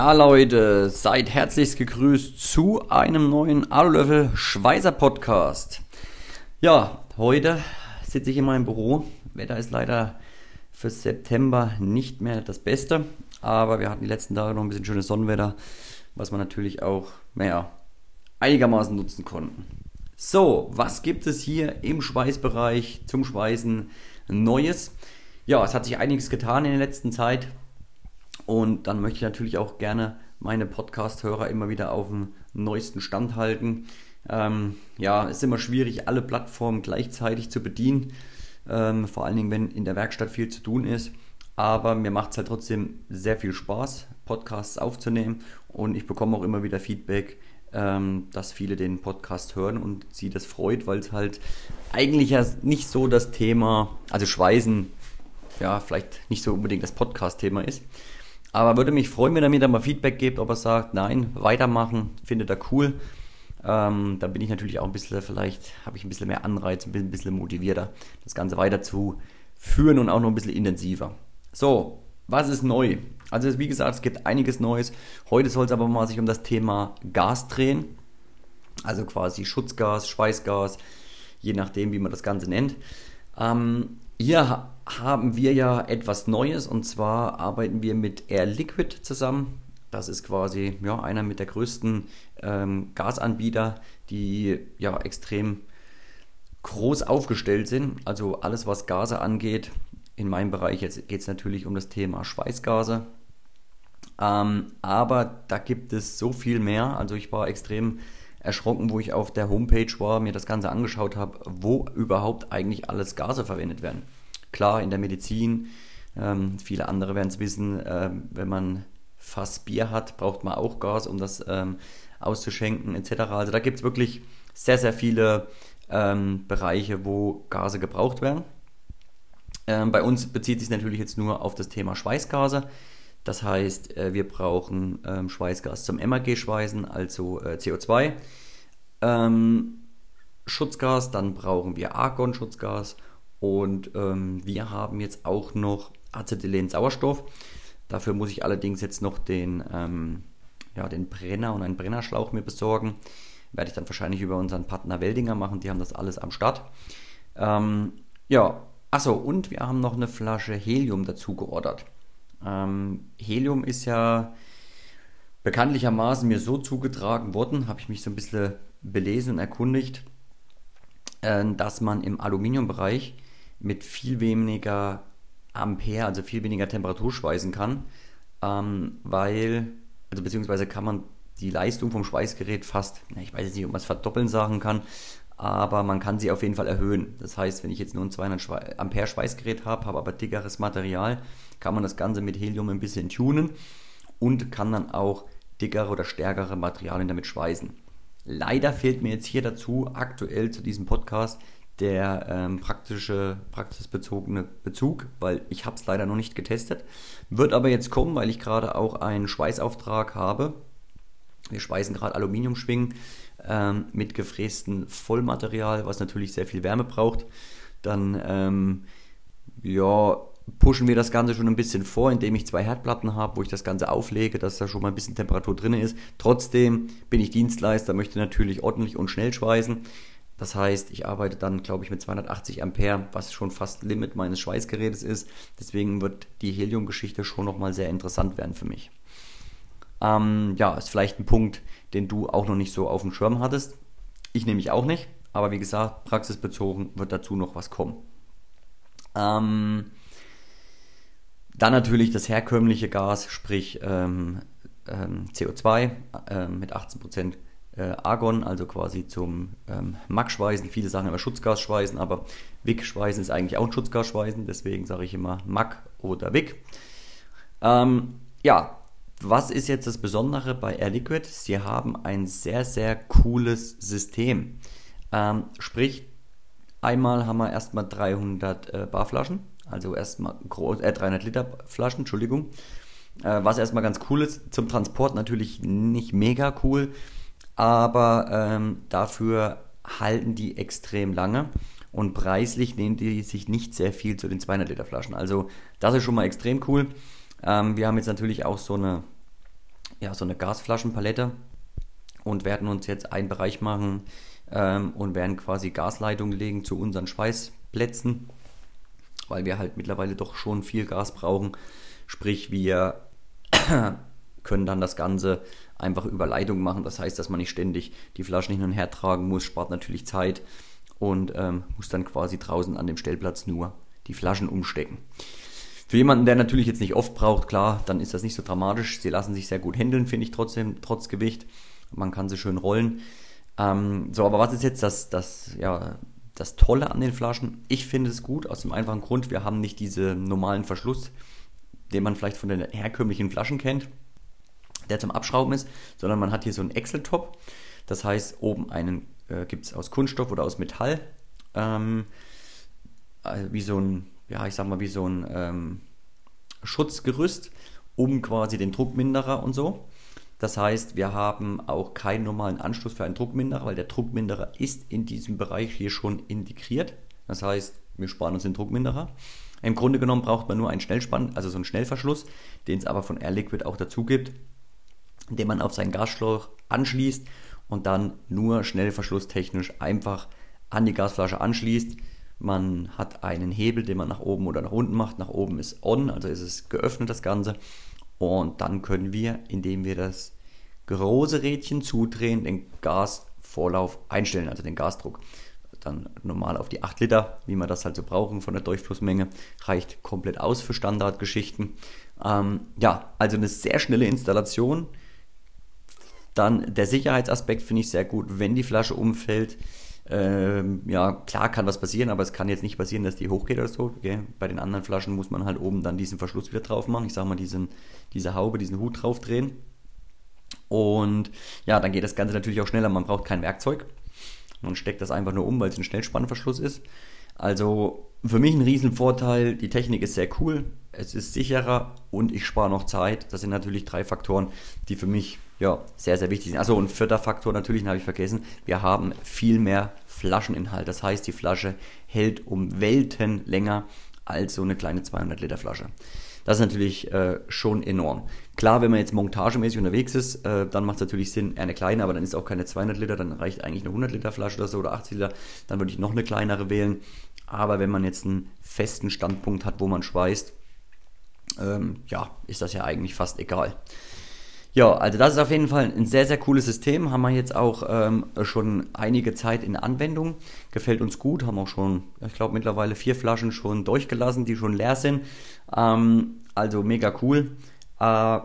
Ja, Leute, seid herzlichst gegrüßt zu einem neuen Alulöffel Schweizer Podcast. Ja, heute sitze ich in meinem Büro. Wetter ist leider für September nicht mehr das Beste, aber wir hatten die letzten Tage noch ein bisschen schönes Sonnenwetter, was wir natürlich auch, naja, einigermaßen nutzen konnten. So, was gibt es hier im Schweißbereich zum Schweißen Neues? Ja, es hat sich einiges getan in der letzten Zeit. Und dann möchte ich natürlich auch gerne meine Podcast-Hörer immer wieder auf dem neuesten Stand halten. Ähm, ja, es ist immer schwierig, alle Plattformen gleichzeitig zu bedienen. Ähm, vor allen Dingen, wenn in der Werkstatt viel zu tun ist. Aber mir macht es halt trotzdem sehr viel Spaß, Podcasts aufzunehmen. Und ich bekomme auch immer wieder Feedback, ähm, dass viele den Podcast hören und sie das freut, weil es halt eigentlich ja nicht so das Thema, also Schweißen, ja, vielleicht nicht so unbedingt das Podcast-Thema ist. Aber würde mich freuen, wenn er mir da mal Feedback gibt, ob er sagt, nein, weitermachen, findet er cool. Ähm, dann bin ich natürlich auch ein bisschen, vielleicht habe ich ein bisschen mehr Anreiz, ein bisschen, motivierter, das Ganze weiter zu führen und auch noch ein bisschen intensiver. So, was ist neu? Also wie gesagt, es gibt einiges Neues. Heute soll es aber mal sich um das Thema Gas drehen. Also quasi Schutzgas, Schweißgas, je nachdem, wie man das Ganze nennt. Ähm, hier haben wir ja etwas Neues und zwar arbeiten wir mit Air Liquid zusammen. Das ist quasi ja, einer mit der größten ähm, Gasanbieter, die ja extrem groß aufgestellt sind. Also alles, was Gase angeht. In meinem Bereich jetzt geht es natürlich um das Thema Schweißgase. Ähm, aber da gibt es so viel mehr. Also ich war extrem erschrocken, wo ich auf der Homepage war, mir das Ganze angeschaut habe, wo überhaupt eigentlich alles Gase verwendet werden. Klar, in der Medizin, ähm, viele andere werden es wissen, äh, wenn man Fass Bier hat, braucht man auch Gas, um das ähm, auszuschenken etc. Also da gibt es wirklich sehr, sehr viele ähm, Bereiche, wo Gase gebraucht werden. Ähm, bei uns bezieht sich natürlich jetzt nur auf das Thema Schweißgase. Das heißt, äh, wir brauchen ähm, Schweißgas zum MAG-Schweißen, also äh, CO2. Ähm, Schutzgas, dann brauchen wir Argon-Schutzgas und ähm, wir haben jetzt auch noch Acetylen-Sauerstoff. Dafür muss ich allerdings jetzt noch den, ähm, ja, den Brenner und einen Brennerschlauch mir besorgen. Werde ich dann wahrscheinlich über unseren Partner Weldinger machen. Die haben das alles am Start. Ähm, ja, achso, und wir haben noch eine Flasche Helium dazu geordert. Ähm, Helium ist ja bekanntlichermaßen mir so zugetragen worden, habe ich mich so ein bisschen belesen und erkundigt, äh, dass man im Aluminiumbereich mit viel weniger Ampere, also viel weniger Temperatur schweißen kann, ähm, weil, also beziehungsweise kann man die Leistung vom Schweißgerät fast, ich weiß jetzt nicht, ob man es verdoppeln sagen kann, aber man kann sie auf jeden Fall erhöhen. Das heißt, wenn ich jetzt nur ein 200 Ampere Schweißgerät habe, habe aber dickeres Material, kann man das Ganze mit Helium ein bisschen tunen und kann dann auch dickere oder stärkere Materialien damit schweißen. Leider fehlt mir jetzt hier dazu aktuell zu diesem Podcast der ähm, praktische, praxisbezogene Bezug, weil ich habe es leider noch nicht getestet. Wird aber jetzt kommen, weil ich gerade auch einen Schweißauftrag habe. Wir schweißen gerade Aluminiumschwingen ähm, mit gefrästem Vollmaterial, was natürlich sehr viel Wärme braucht. Dann ähm, ja, pushen wir das Ganze schon ein bisschen vor, indem ich zwei Herdplatten habe, wo ich das Ganze auflege, dass da schon mal ein bisschen Temperatur drin ist. Trotzdem bin ich Dienstleister, möchte natürlich ordentlich und schnell schweißen. Das heißt, ich arbeite dann, glaube ich, mit 280 Ampere, was schon fast Limit meines Schweißgerätes ist. Deswegen wird die Helium-Geschichte schon nochmal sehr interessant werden für mich. Ähm, ja, ist vielleicht ein Punkt, den du auch noch nicht so auf dem Schirm hattest. Ich nämlich auch nicht, aber wie gesagt, praxisbezogen wird dazu noch was kommen. Ähm, dann natürlich das herkömmliche Gas, sprich ähm, ähm, CO2 äh, mit 18% äh, Argon, also quasi zum ähm, MAG-Schweißen. Viele sagen immer Schutzgasschweißen, aber WIG-Schweißen ist eigentlich auch ein Schutzgasschweißen, deswegen sage ich immer MAG oder WIG. Ähm, ja, was ist jetzt das Besondere bei Air Liquid? Sie haben ein sehr, sehr cooles System. Ähm, sprich, einmal haben wir erstmal 300 äh, Barflaschen, also erstmal äh, 300 Liter Flaschen, Entschuldigung. Äh, was erstmal ganz cool ist, zum Transport natürlich nicht mega cool aber ähm, dafür halten die extrem lange und preislich nehmen die sich nicht sehr viel zu den 200 Liter Flaschen. Also das ist schon mal extrem cool. Ähm, wir haben jetzt natürlich auch so eine ja, so eine Gasflaschenpalette und werden uns jetzt einen Bereich machen ähm, und werden quasi Gasleitungen legen zu unseren Schweißplätzen, weil wir halt mittlerweile doch schon viel Gas brauchen. Sprich, wir können dann das Ganze einfach über Leitung machen. Das heißt, dass man nicht ständig die Flaschen hin und her tragen muss, spart natürlich Zeit und ähm, muss dann quasi draußen an dem Stellplatz nur die Flaschen umstecken. Für jemanden, der natürlich jetzt nicht oft braucht, klar, dann ist das nicht so dramatisch. Sie lassen sich sehr gut handeln, finde ich trotzdem, trotz Gewicht. Man kann sie schön rollen. Ähm, so, aber was ist jetzt das, das, ja, das Tolle an den Flaschen? Ich finde es gut, aus dem einfachen Grund, wir haben nicht diesen normalen Verschluss, den man vielleicht von den herkömmlichen Flaschen kennt, der zum Abschrauben ist, sondern man hat hier so einen Excel-Top. Das heißt, oben einen äh, gibt es aus Kunststoff oder aus Metall. Ähm, also wie so ein, ja, ich sag mal, wie so ein ähm, Schutzgerüst um quasi den Druckminderer und so. Das heißt, wir haben auch keinen normalen Anschluss für einen Druckminderer, weil der Druckminderer ist in diesem Bereich hier schon integriert. Das heißt, wir sparen uns den Druckminderer. Im Grunde genommen braucht man nur einen Schnellspann, also so einen Schnellverschluss, den es aber von Air Liquid auch dazu gibt, den man auf seinen Gasschlauch anschließt und dann nur schnellverschlusstechnisch einfach an die Gasflasche anschließt. Man hat einen Hebel, den man nach oben oder nach unten macht. Nach oben ist on, also ist es geöffnet das Ganze. Und dann können wir, indem wir das große Rädchen zudrehen, den Gasvorlauf einstellen, also den Gasdruck. Dann normal auf die 8 Liter, wie wir das halt so brauchen von der Durchflussmenge. Reicht komplett aus für Standardgeschichten. Ähm, ja, also eine sehr schnelle Installation dann der Sicherheitsaspekt finde ich sehr gut, wenn die Flasche umfällt. Ähm, ja, klar kann was passieren, aber es kann jetzt nicht passieren, dass die hochgeht oder so. Okay? Bei den anderen Flaschen muss man halt oben dann diesen Verschluss wieder drauf machen. Ich sage mal, diesen, diese Haube, diesen Hut drauf drehen. Und ja, dann geht das Ganze natürlich auch schneller. Man braucht kein Werkzeug. Man steckt das einfach nur um, weil es ein Schnellspannverschluss ist. Also für mich ein Riesenvorteil. Die Technik ist sehr cool. Es ist sicherer und ich spare noch Zeit. Das sind natürlich drei Faktoren, die für mich ja, sehr, sehr wichtig sind. Also und vierter Faktor natürlich, habe ich vergessen, wir haben viel mehr Flascheninhalt. Das heißt, die Flasche hält um Welten länger als so eine kleine 200 Liter Flasche. Das ist natürlich äh, schon enorm. Klar, wenn man jetzt montagemäßig unterwegs ist, äh, dann macht es natürlich Sinn, eher eine kleine, aber dann ist auch keine 200 Liter, dann reicht eigentlich eine 100 Liter Flasche oder so oder 80 Liter, dann würde ich noch eine kleinere wählen. Aber wenn man jetzt einen festen Standpunkt hat, wo man schweißt, ähm, ja, ist das ja eigentlich fast egal. Ja, also das ist auf jeden Fall ein sehr, sehr cooles System. Haben wir jetzt auch ähm, schon einige Zeit in Anwendung. Gefällt uns gut. Haben auch schon, ich glaube, mittlerweile vier Flaschen schon durchgelassen, die schon leer sind. Ähm, also mega cool. Äh,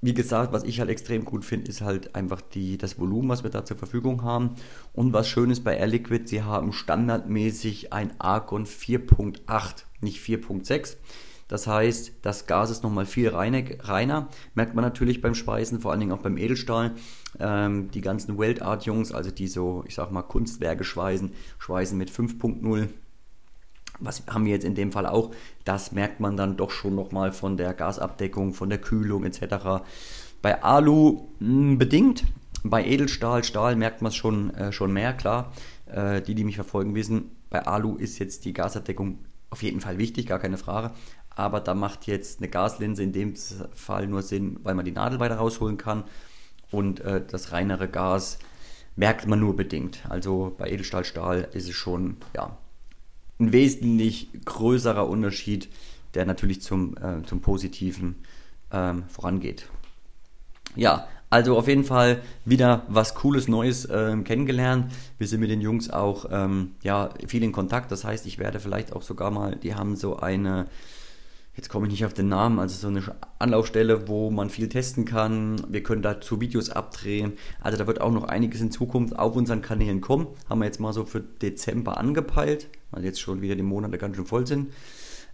wie gesagt, was ich halt extrem gut finde, ist halt einfach die, das Volumen, was wir da zur Verfügung haben. Und was schön ist bei Air Liquid, sie haben standardmäßig ein Argon 4.8, nicht 4.6. Das heißt, das Gas ist nochmal viel reiner, merkt man natürlich beim Speisen, vor allen Dingen auch beim Edelstahl. Ähm, die ganzen Weltart-Jungs, also die so, ich sag mal, Kunstwerke schweißen, schweißen mit 5.0. Was haben wir jetzt in dem Fall auch? Das merkt man dann doch schon nochmal von der Gasabdeckung, von der Kühlung etc. Bei Alu mh, hm, bedingt, bei Edelstahl, Stahl merkt man es schon, äh, schon mehr, klar. Äh, die, die mich verfolgen, wissen, bei Alu ist jetzt die Gasabdeckung auf jeden Fall wichtig, gar keine Frage aber da macht jetzt eine Gaslinse in dem Fall nur Sinn, weil man die Nadel weiter rausholen kann und äh, das reinere Gas merkt man nur bedingt. Also bei Edelstahlstahl ist es schon ja, ein wesentlich größerer Unterschied, der natürlich zum, äh, zum Positiven ähm, vorangeht. Ja, also auf jeden Fall wieder was Cooles Neues ähm, kennengelernt. Wir sind mit den Jungs auch ähm, ja, viel in Kontakt. Das heißt, ich werde vielleicht auch sogar mal, die haben so eine jetzt komme ich nicht auf den Namen, also so eine Anlaufstelle, wo man viel testen kann. Wir können dazu Videos abdrehen. Also da wird auch noch einiges in Zukunft auf unseren Kanälen kommen. Haben wir jetzt mal so für Dezember angepeilt, weil jetzt schon wieder die Monate ganz schön voll sind.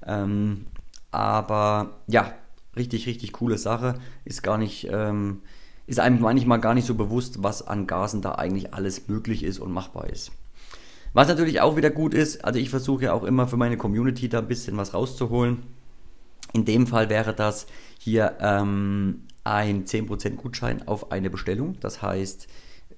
Ähm, aber ja, richtig, richtig coole Sache. Ist gar nicht, ähm, ist einem manchmal gar nicht so bewusst, was an Gasen da eigentlich alles möglich ist und machbar ist. Was natürlich auch wieder gut ist, also ich versuche ja auch immer für meine Community da ein bisschen was rauszuholen. In dem Fall wäre das hier ähm, ein 10% Gutschein auf eine Bestellung. Das heißt,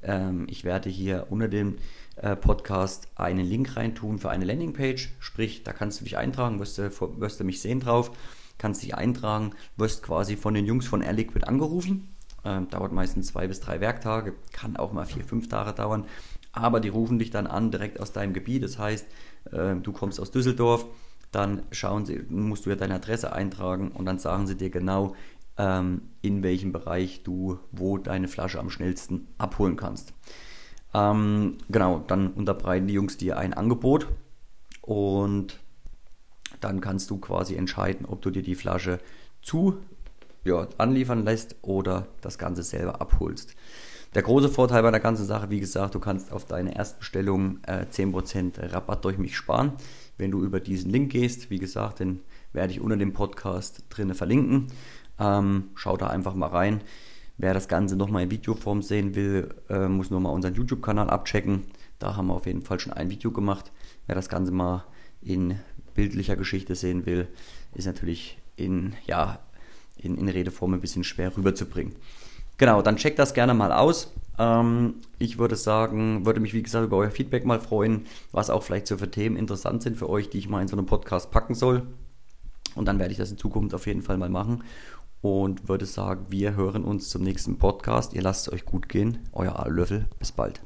ähm, ich werde hier unter dem äh, Podcast einen Link reintun für eine Landingpage. Sprich, da kannst du dich eintragen, wirst du, wirst du mich sehen drauf, kannst dich eintragen, wirst quasi von den Jungs von Air Liquid angerufen. Ähm, dauert meistens zwei bis drei Werktage, kann auch mal vier, fünf Tage dauern. Aber die rufen dich dann an direkt aus deinem Gebiet. Das heißt, äh, du kommst aus Düsseldorf, dann schauen sie, musst du ja deine Adresse eintragen und dann sagen sie dir genau, ähm, in welchem Bereich du wo deine Flasche am schnellsten abholen kannst. Ähm, genau, dann unterbreiten die Jungs dir ein Angebot und dann kannst du quasi entscheiden, ob du dir die Flasche zu ja, anliefern lässt oder das Ganze selber abholst. Der große Vorteil bei der ganzen Sache, wie gesagt, du kannst auf deine Erstbestellung äh, 10% Rabatt durch mich sparen, wenn du über diesen Link gehst. Wie gesagt, den werde ich unter dem Podcast drinne verlinken. Ähm, schau da einfach mal rein. Wer das Ganze nochmal in Videoform sehen will, äh, muss nur mal unseren YouTube-Kanal abchecken. Da haben wir auf jeden Fall schon ein Video gemacht. Wer das Ganze mal in bildlicher Geschichte sehen will, ist natürlich in, ja, in, in Redeform ein bisschen schwer rüberzubringen. Genau, dann checkt das gerne mal aus. Ähm, ich würde sagen, würde mich wie gesagt über euer Feedback mal freuen, was auch vielleicht so für Themen interessant sind für euch, die ich mal in so einem Podcast packen soll. Und dann werde ich das in Zukunft auf jeden Fall mal machen und würde sagen, wir hören uns zum nächsten Podcast. Ihr lasst es euch gut gehen. Euer Löffel. Bis bald.